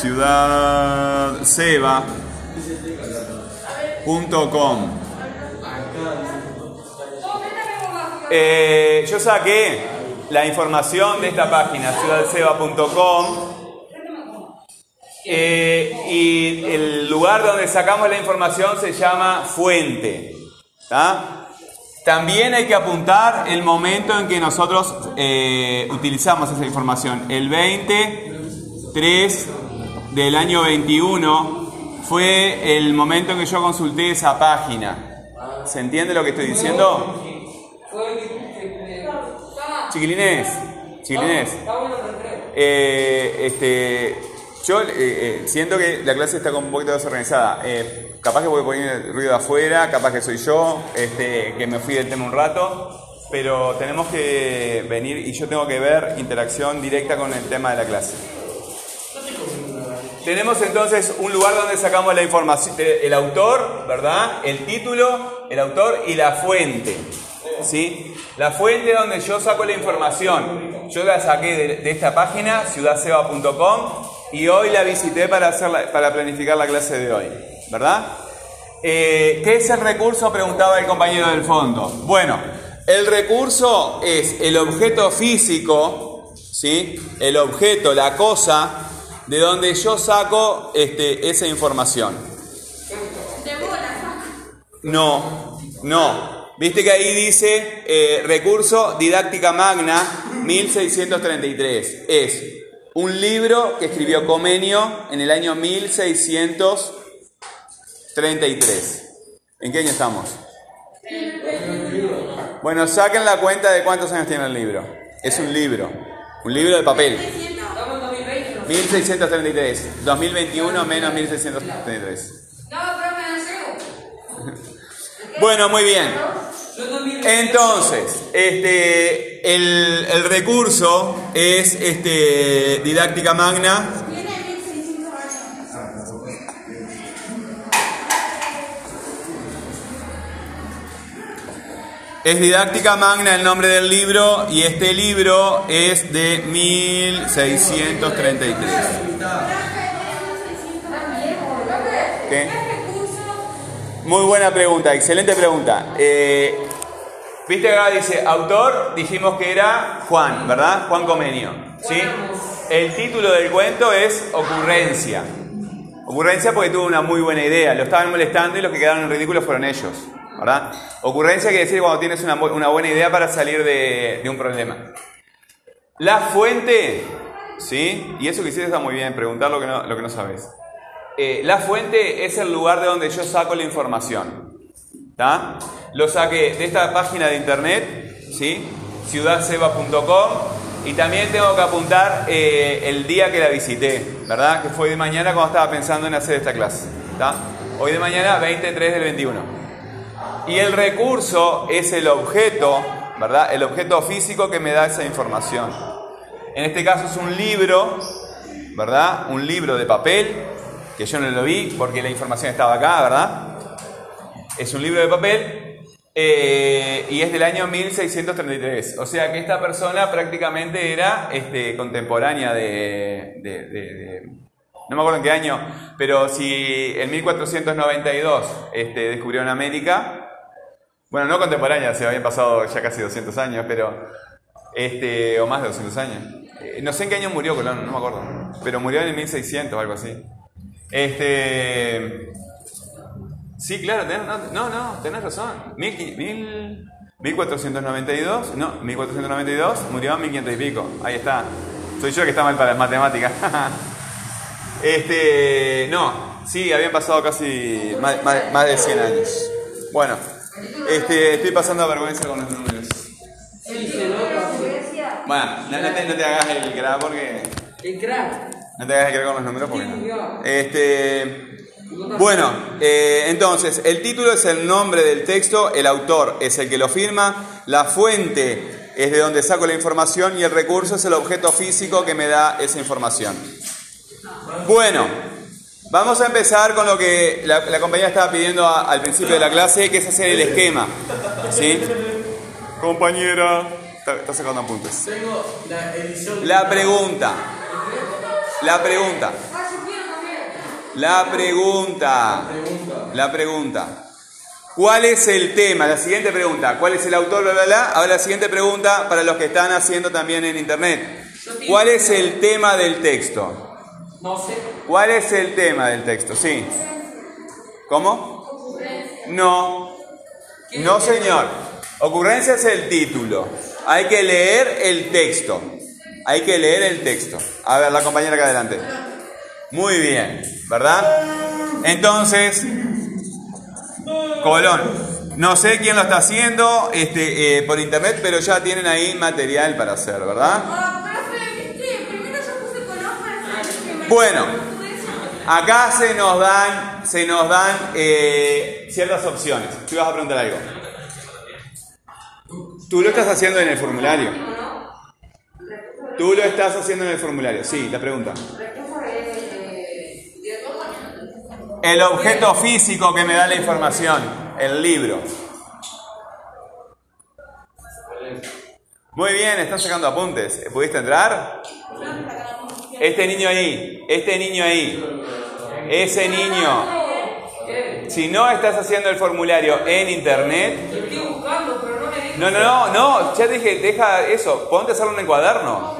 ciudadseba.com. Eh, yo saqué la información de esta página, ciudadseba.com. Eh, y el lugar donde sacamos la información se llama fuente. ¿tá? También hay que apuntar el momento en que nosotros eh, utilizamos esa información. El 23 del año 21 fue el momento en que yo consulté esa página. ¿Se entiende lo que estoy diciendo? Chiquilines, chiquilines. Eh, este, yo eh, eh, siento que la clase está como un poquito desorganizada. Eh, capaz que voy a poner el ruido afuera, capaz que soy yo, este, que me fui del tema un rato, pero tenemos que venir y yo tengo que ver interacción directa con el tema de la clase. Tenemos entonces un lugar donde sacamos la información, el autor, ¿verdad? El título, el autor y la fuente. ¿Sí? La fuente donde yo saco la información. Yo la saqué de, de esta página, ciudadseba.com, y hoy la visité para, para planificar la clase de hoy. ¿Verdad? Eh, ¿Qué es el recurso? Preguntaba el compañero del fondo. Bueno, el recurso es el objeto físico, ¿sí? El objeto, la cosa, de donde yo saco este, esa información. No, no. Viste que ahí dice eh, recurso didáctica magna 1633. Es un libro que escribió Comenio en el año 1633. ¿En qué año estamos? Bueno, saquen la cuenta de cuántos años tiene el libro. Es un libro, un libro de papel. Estamos en 2020. ¿no? 1633. 2021 menos 1633. No, profe, no llego. Bueno, muy bien. Yo en 2020. Entonces, este, el, el recurso es este, didáctica magna. Tiene 1600 años. Es didáctica magna el nombre del libro y este libro es de 1633. ¿Qué? Muy buena pregunta, excelente pregunta. Eh, Viste acá dice autor, dijimos que era Juan, ¿verdad? Juan Comenio. ¿Sí? El título del cuento es Ocurrencia. Ocurrencia porque tuvo una muy buena idea, lo estaban molestando y los que quedaron en ridículo fueron ellos, ¿verdad? Ocurrencia quiere decir cuando tienes una, una buena idea para salir de, de un problema. La fuente ¿sí? Y eso que hiciste está muy bien, preguntar lo que no, lo que no sabes. Eh, la fuente es el lugar de donde yo saco la información. ¿Está? Lo saqué de esta página de internet, ¿sí? ciudadseba.com y también tengo que apuntar eh, el día que la visité, ¿verdad? Que fue de mañana cuando estaba pensando en hacer esta clase. ¿está? Hoy de mañana, 23 del 21. Y el recurso es el objeto, ¿verdad? El objeto físico que me da esa información. En este caso es un libro, ¿verdad? Un libro de papel, que yo no lo vi porque la información estaba acá, ¿verdad? Es un libro de papel eh, y es del año 1633. O sea que esta persona prácticamente era este, contemporánea de, No me acuerdo en qué año, pero si en 1492 este, descubrieron América, bueno, no contemporánea, se habían pasado ya casi 200 años, pero. Este, o más de 200 años. Eh, no sé en qué año murió Colón, no me acuerdo. Pero murió en el 1600 o algo así. Este. Sí, claro, tenés- no, no, no, tenés razón. Mil, mil- 1492, no, 1492, murió en 1500 y pico. Ahí está. Soy yo que está mal para las matemáticas. (laughs) este, no, sí, habían pasado casi más, más- más de 100 años. Bueno, este, estoy pasando vergüenza con los números. Bueno, no, no te, no te hagas el crack porque. El crack. No te hagas el crack con los números porque no. Este. Bueno, eh, entonces, el título es el nombre del texto, el autor es el que lo firma, la fuente es de donde saco la información y el recurso es el objeto físico que me da esa información. Bueno, vamos a empezar con lo que la, la compañera estaba pidiendo a- al principio de la clase, que es hacer el esquema. ¿Sí? Compañera, está, está sacando apuntes. Tengo la edición. La pregunta. La pregunta. La pregunta. La pregunta. ¿Cuál es el tema? La siguiente pregunta. ¿Cuál es el autor? Bla, bla, bla. Ahora la siguiente pregunta para los que están haciendo también en internet. ¿Cuál es el tema del texto? No sé. ¿Cuál es el tema del texto? Sí. ¿Cómo? No. No, señor. Ocurrencia es el título. Hay que leer el texto. Hay que leer el texto. A ver, la compañera acá adelante. Muy bien, ¿verdad? Entonces, Colón. No sé quién lo está haciendo este, eh, por internet, pero ya tienen ahí material para hacer, ¿verdad? Ah, Bueno. Acá se nos dan, se nos dan eh, ciertas opciones. Tú vas a preguntar algo. Tú lo estás haciendo en el formulario. Tú lo estás haciendo en el formulario. Sí, la pregunta. El objeto físico que me da la información, el libro. Muy bien, están sacando apuntes. ¿Pudiste entrar? Este niño ahí, este niño ahí, ese niño. Si no estás haciendo el formulario en internet, Estoy buscando, pero no no, no, no, ya dije, deja eso, ponte a hacerlo en el cuaderno.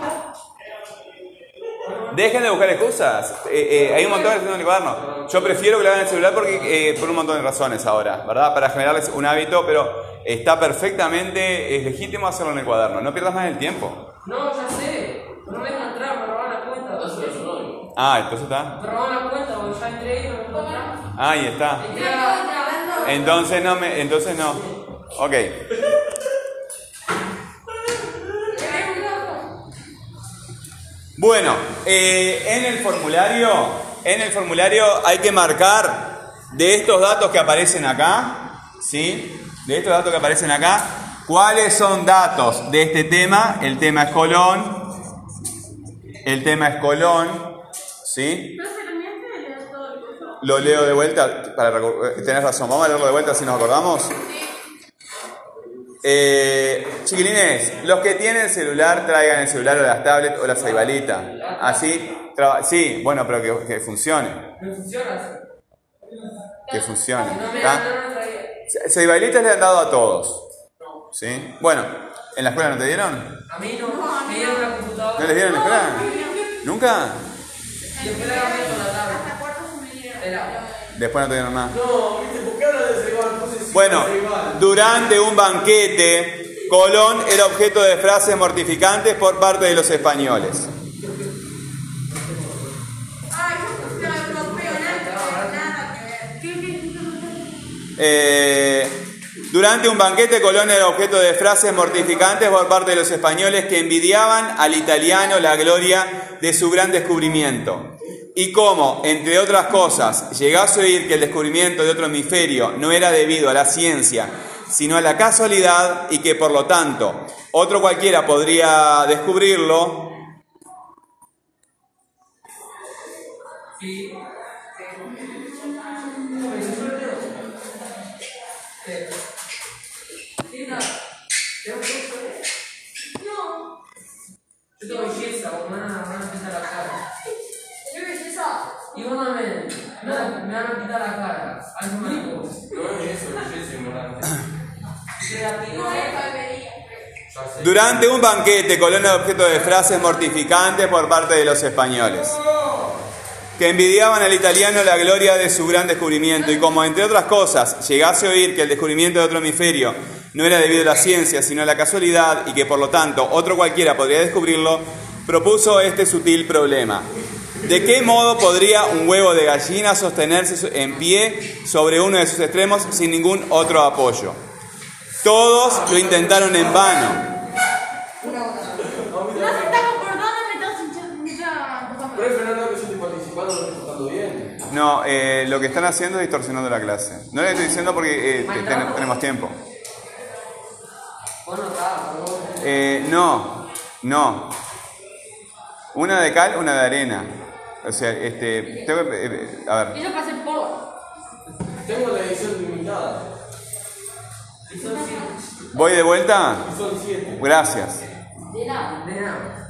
Dejen de buscar excusas. Eh, eh, hay un montón de haciendo en el cuaderno. Yo prefiero que lo hagan en el celular porque, eh, por un montón de razones ahora, ¿verdad? Para generarles un hábito, pero está perfectamente, es legítimo hacerlo en el cuaderno. No pierdas más el tiempo. No, ya sé. No me dejan entrar, me roban la cuenta. Ah, entonces está. Me roban la cuenta, porque ya entré y no me encontramos. Ahí está. Entonces no me, entonces no. Ok. Bueno, eh, en el formulario, en el formulario hay que marcar de estos datos que aparecen acá, ¿sí? De estos datos que aparecen acá, cuáles son datos de este tema. El tema es Colón. El tema es Colón, ¿sí? Lo leo de vuelta, para eh, tenés razón, vamos a leerlo de vuelta si nos acordamos. Eh, chiquilines, los que tienen celular, traigan el celular o las tablets o la ceibalita. Así, traba- sí, bueno, pero que, que funcione, que funcione. Ce- Ceibalitas le han dado a todos. ¿Sí? Bueno, ¿en la escuela no te dieron? A mí no, me dieron la ¿No les dieron en la escuela? ¿Nunca? Con la tablet. Después no te dieron nada. No, viste, ¿por qué habla de Ceibal? Sí, Bueno, durante un banquete, Colón era objeto de frases mortificantes por parte de los españoles. Eh, durante un banquete, Colón era objeto de frases mortificantes por parte de los españoles que envidiaban al italiano la gloria de su gran descubrimiento. Y como, entre otras cosas, llegase a oír que el descubrimiento de otro hemisferio no era debido a la ciencia, sino a la casualidad y que por lo tanto otro cualquiera podría descubrirlo, Y. me, van a- pintar la cara. No es eso, belleza ignorante. Creativo. No es barbería. Ya sé. Durante un banquete, Colón era objeto de frases mortificantes por parte de los españoles, que envidiaban al italiano la gloria de su gran descubrimiento y como, entre otras cosas, llegase a oír que el descubrimiento de otro hemisferio no era debido a la ciencia, sino a la casualidad y que, por lo tanto, otro cualquiera podría descubrirlo, propuso este sutil problema. ¿De qué modo podría un huevo de gallina sostenerse en pie sobre uno de sus extremos sin ningún otro apoyo? Todos lo intentaron en vano. No eh, lo que están haciendo es distorsionando la clase. No le estoy diciendo porque eh, te- ten- tenemos tiempo. Eh, no, no. Una de cal, una de arena. O sea, este, tengo eh, a ver. Yo pasé por. Tengo la edición limitada. ¿Voy de vuelta? Son 7. Gracias. De nada. Nena.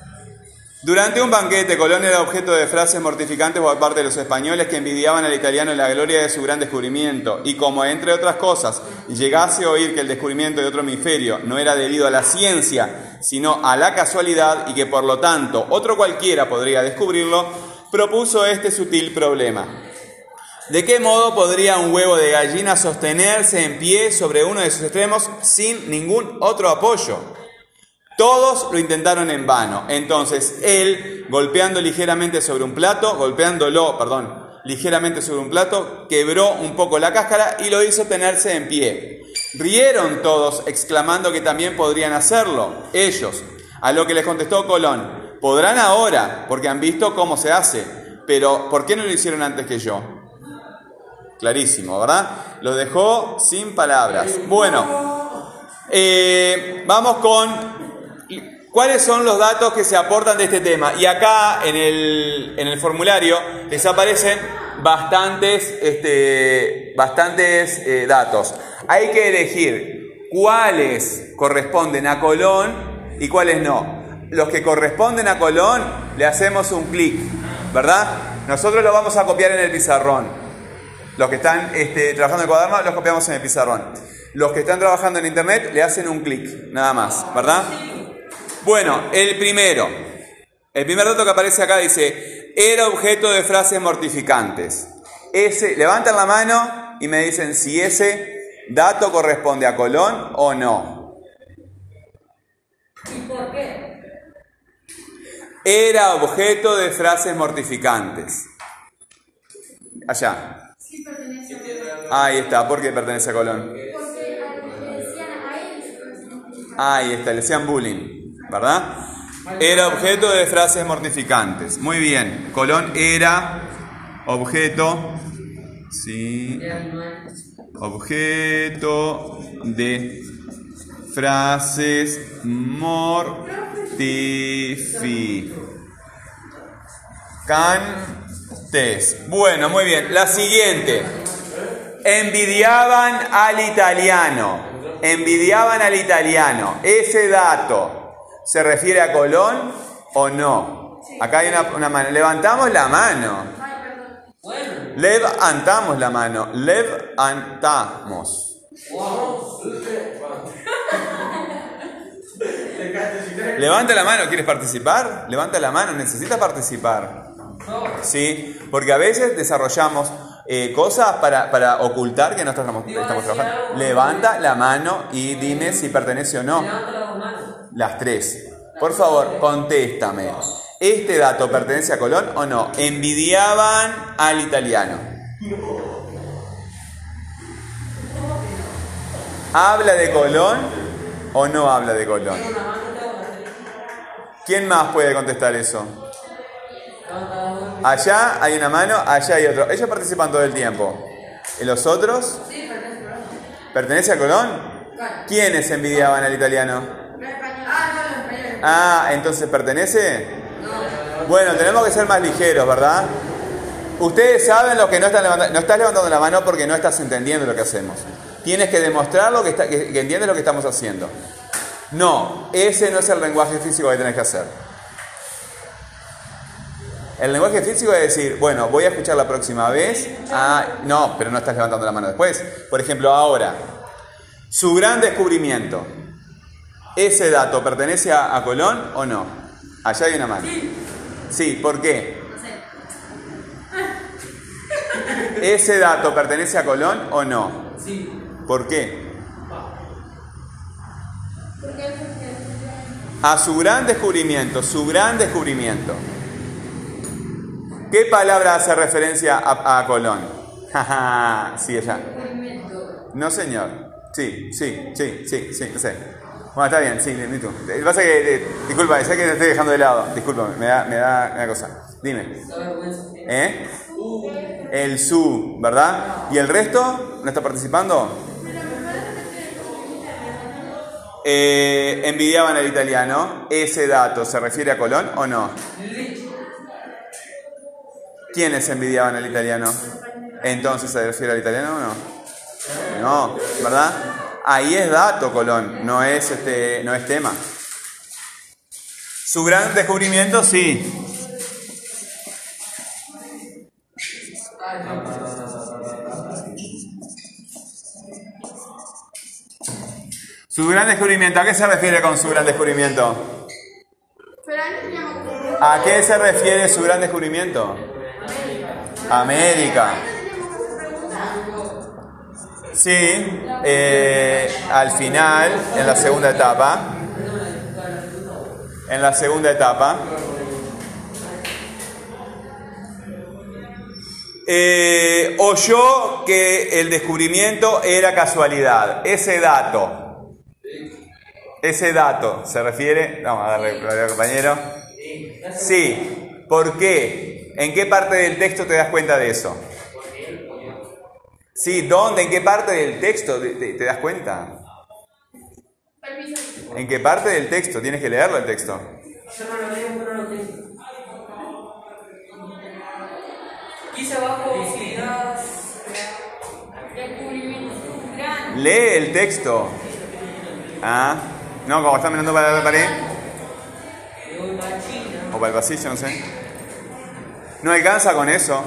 Durante un banquete, Colón era objeto de frases mortificantes por parte de los españoles que envidiaban al italiano la gloria de su gran descubrimiento, y como, entre otras cosas, llegase a oír que el descubrimiento de otro hemisferio no era debido a la ciencia, sino a la casualidad, y que por lo tanto otro cualquiera podría descubrirlo, propuso este sutil problema. ¿De qué modo podría un huevo de gallina sostenerse en pie sobre uno de sus extremos sin ningún otro apoyo? Todos lo intentaron en vano. Entonces él, golpeando ligeramente sobre un plato, golpeándolo, perdón, ligeramente sobre un plato, quebró un poco la cáscara y lo hizo tenerse en pie. Rieron todos, exclamando que también podrían hacerlo, ellos. A lo que les contestó Colón, podrán ahora, porque han visto cómo se hace, pero ¿por qué no lo hicieron antes que yo? Clarísimo, ¿verdad? Lo dejó sin palabras. Bueno, eh, vamos con cuáles son los datos que se aportan de este tema. Y acá en el, en el formulario les aparecen bastantes, este, bastantes eh, datos. Hay que elegir cuáles corresponden a Colón y cuáles no. Los que corresponden a Colón le hacemos un clic, ¿verdad? Nosotros lo vamos a copiar en el pizarrón. Los que están este, trabajando en el cuaderno los copiamos en el pizarrón. Los que están trabajando en internet le hacen un clic, nada más, ¿verdad? Bueno, el primero. El primer dato que aparece acá dice, era objeto de frases mortificantes. Ese, levantan la mano y me dicen si ese dato corresponde a Colón o no. ¿Y por qué? Era objeto de frases mortificantes. Allá. Sí pertenece a Ahí está, ¿por qué pertenece a Colón? Porque le decían a él Ahí está, le decían bullying, ¿verdad? Era objeto de frases mortificantes. Muy bien, Colón era objeto, sí, objeto de frases mortificantes. Bueno, muy bien. La siguiente. Envidiaban al italiano. Envidiaban al italiano. Ese dato, ¿se refiere a Colón o no? Acá hay una, mano. Levantamos la mano. Levantamos la mano. Levantamos. Levanta la mano, ¿quieres participar? Levanta la mano, necesitas participar. Sí, porque a veces desarrollamos eh, cosas para, para ocultar que no estamos, estamos trabajando. Levanta la mano y dime si pertenece o no. Las tres. Por favor, contéstame. ¿Este dato pertenece a Colón o no? Envidiaban al italiano. ¿Habla de Colón o no habla de Colón? ¿Quién más puede contestar eso? Allá hay una mano, allá hay otro. Ellos participan todo el tiempo. ¿Y los otros? ¿Pertenece a Colón? ¿Quiénes envidiaban al italiano? Ah, entonces pertenece. Bueno, tenemos que ser más ligeros, ¿verdad? Ustedes saben lo que no están levantando. No estás levantando la mano porque no estás entendiendo lo que hacemos. Tienes que demostrar lo que, está, que, que entiendes lo que estamos haciendo. No, ese no es el lenguaje físico que tenés que hacer. El lenguaje físico es decir, bueno, voy a escuchar la próxima vez. Ah, no, pero no estás levantando la mano después. Por ejemplo, ahora, su gran descubrimiento. ¿Ese dato pertenece a, a Colón o no? Allá hay una mano. Sí, ¿por qué? ¿Ese dato pertenece a Colón o no? Sí. ¿Por qué? A su gran descubrimiento, su gran descubrimiento. ¿Qué palabra hace referencia a, a Colón? (laughs) Sí, ella. No, señor. Sí, sí, sí, sí, sí, no sé. Bueno, está bien, sí, ni tú. Que pasa que, eh, disculpa, sé que te estoy dejando de lado. Disculpa, me da, me da, da cosa. Dime. ¿Eh? El su, ¿verdad? ¿Y el resto? ¿No está participando? Eh, envidiaban al italiano. ¿Ese dato se refiere a Colón o no? ¿Quiénes envidiaban al italiano? Entonces se refiere al italiano o no? No, ¿verdad? Ahí es dato Colón, no es este, no es tema. Su gran descubrimiento, sí. Su gran descubrimiento, ¿a qué se refiere con su gran descubrimiento? ¿A qué se refiere su gran descubrimiento? América. Sí, eh, al final, en la segunda etapa, en la segunda etapa, eh, oyó que el descubrimiento era casualidad. Ese dato, ese dato se refiere, vamos a darle al compañero. Sí, ¿por qué? ¿En qué parte del texto te das cuenta de eso? Sí, ¿dónde? ¿En qué parte del texto te, te- te das cuenta? ¿En qué parte del texto? Tienes que leerlo el texto. Yo no lo leo, pero no lo tengo. Quise abajo si das. Lee el texto. Ah, no, como estás mirando para la pared o para el pasillo, no sé. No alcanza con eso.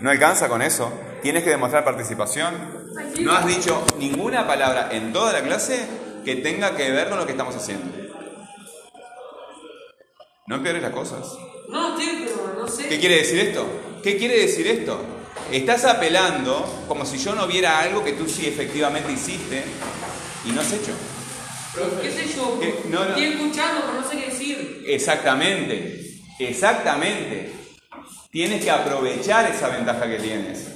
No alcanza con eso. Tienes que demostrar participación. No has dicho ninguna palabra en toda la clase que tenga que ver con lo que estamos haciendo. No empeores las cosas. No, tío, pero no sé. ¿Qué quiere decir esto? ¿Qué quiere decir esto? Estás apelando como si yo no viera algo que tú sí efectivamente hiciste y no has hecho. ¿Qué sé yo? No, no. Estoy escuchando, pero no sé qué decir. Exactamente, exactamente. Tienes que aprovechar esa ventaja que tienes.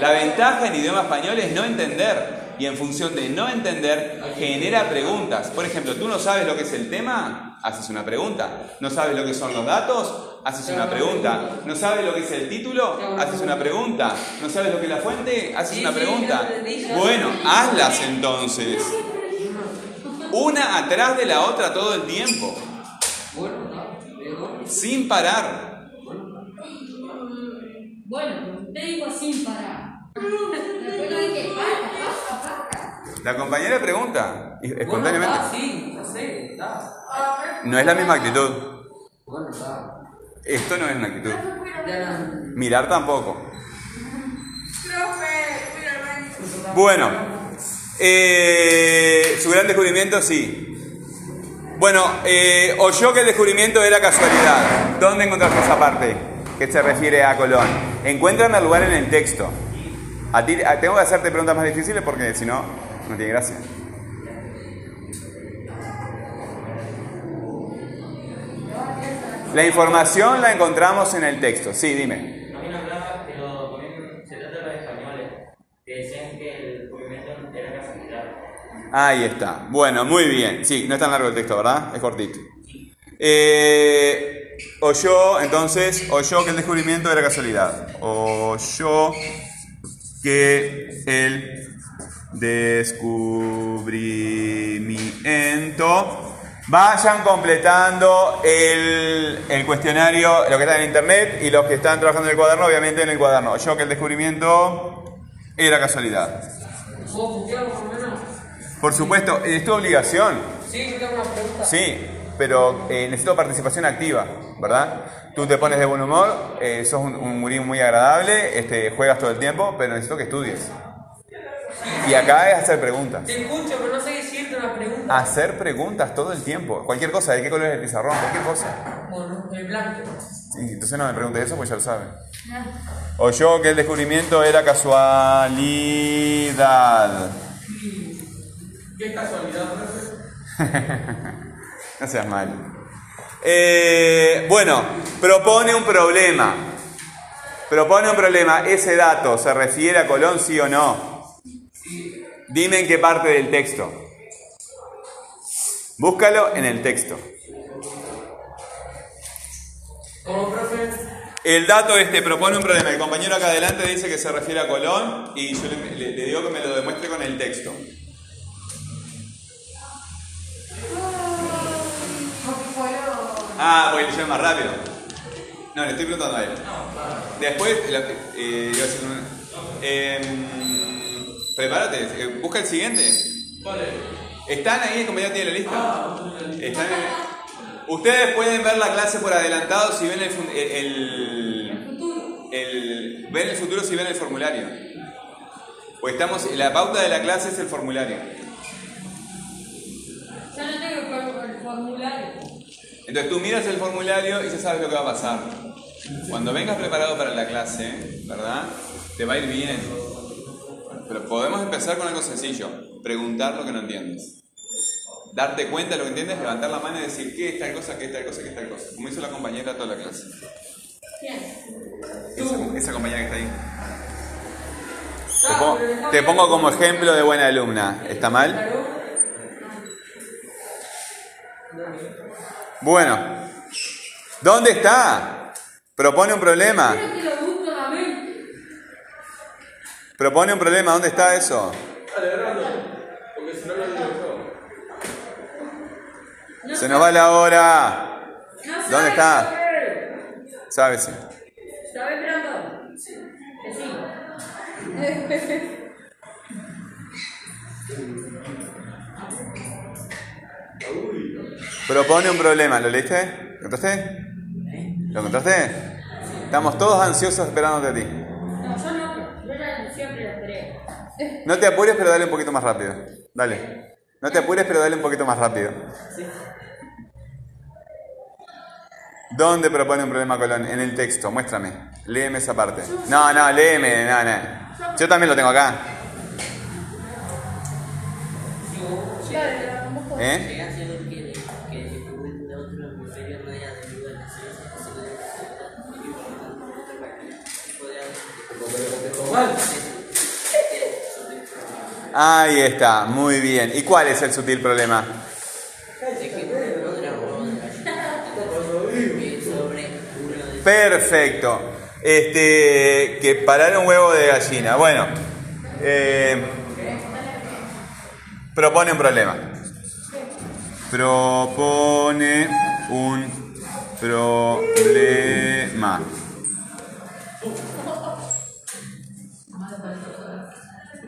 La ventaja en idioma español es no entender. Y en función de no entender, genera preguntas. Por ejemplo, tú no sabes lo que es el tema, haces una pregunta. No sabes lo que son los datos, haces una pregunta. No sabes lo que es el título, haces una pregunta. No sabes lo que es la fuente, haces una pregunta. Bueno, hazlas entonces. Una atrás de la otra todo el tiempo, sin parar. Bueno, te digo sin parar. La compañera pregunta, espontáneamente. no es la misma actitud. Bueno, está. Esto no es una actitud. Mirar tampoco. Bueno, eh, su gran descubrimiento sí. Bueno, eh, oyó que el descubrimiento era casualidad. ¿Dónde encontraste esa parte que se refiere a Colón? Encuéntrame el lugar en el texto. A ti, tengo que hacerte preguntas más difíciles porque si no, no tiene gracia. La información la encontramos en el texto. Sí, dime. Se trata de los españoles, que decían que el Ahí está. Bueno, muy bien. Sí, no es tan largo el texto, ¿verdad? Es cortito. Eh, oyó, entonces, oyó que el descubrimiento era casualidad. Oyó que el descubrimiento. Vayan completando el, cuestionario, lo que está en internet y los que están trabajando en el cuaderno, obviamente en el cuaderno. Oyó que el descubrimiento era casualidad. ¿Puedo putear por lo menos? Por supuesto, es tu obligación. Sí, yo tengo una pregunta. Sí, pero eh, necesito participación activa, ¿verdad? Tú te pones de buen humor, eh, sos un, un murín muy agradable, este, juegas todo el tiempo, pero necesito que estudies. Y acá es hacer preguntas. Te escucho, pero no sé una pregunta. Hacer preguntas todo el tiempo. Cualquier cosa, ¿de qué color es el pizarrón? Cualquier cosa. Bueno, el blanco. Sí, entonces no me preguntes eso, pues ya lo saben. Oyó que el descubrimiento era casualidad. Qué casualidad. (laughs) No seas mal. Eh, bueno, propone un problema. Propone un problema. ¿Ese dato se refiere a Colón, sí o no? Dime en qué parte del texto. Búscalo en el texto. El dato este propone un problema. El compañero acá adelante dice que se refiere a Colón y yo le, le- le digo que me lo demuestre con el texto. Ah, voy a leer más rápido. No, le estoy preguntando a él. Después, eh, em, prepárate, eh, busca el siguiente. ¿Están ahí? ¿El compañero tiene la lista? ¿Están en- Ustedes pueden ver la clase por adelantado si ven el, fun- el, el- el- ven el futuro si ven el formulario. Pues estamos, la pauta de la clase es el formulario. Ya no tengo el formulario. Entonces tú miras el formulario y ya sabes lo que va a pasar. Cuando vengas preparado para la clase, ¿verdad? Te va a ir bien. Pero podemos empezar con algo sencillo. Preguntar lo que no entiendes. Darte cuenta de lo que entiendes, levantar la mano y decir qué es tal cosa, qué es tal cosa, qué es tal cosa. Como hizo la compañera toda la clase. ¿Quién? Esa, esa compañera que está ahí. Te pongo, te pongo como ejemplo de buena alumna. ¿Está mal? Bueno. ¿Dónde está? Propone un problema. Propone un problema. ¿Dónde está eso? Se nos va la hora. ¿Dónde sabe, está? sabe. Sabes. ¿Estaba esperando? Que sí. Propone un problema. ¿Lo leíste? ¿Lo encontraste? ¿Lo encontraste? Estamos todos ansiosos esperándote a ti. No, yo no. Yo ya siempre lo esperé. No te apures, pero dale un poquito más rápido. Dale. No te apures, pero dale un poquito más rápido. ¿Dónde propone un problema Colón? En el texto, muéstrame. Léeme esa parte. No, no, léeme, no, no. Yo también lo tengo acá. ¿Eh? Llega Ahí está, muy bien. ¿Y cuál es el sutil problema? Perfecto. Este, que parar un huevo de gallina. Bueno, eh, propone un problema. Propone un problema.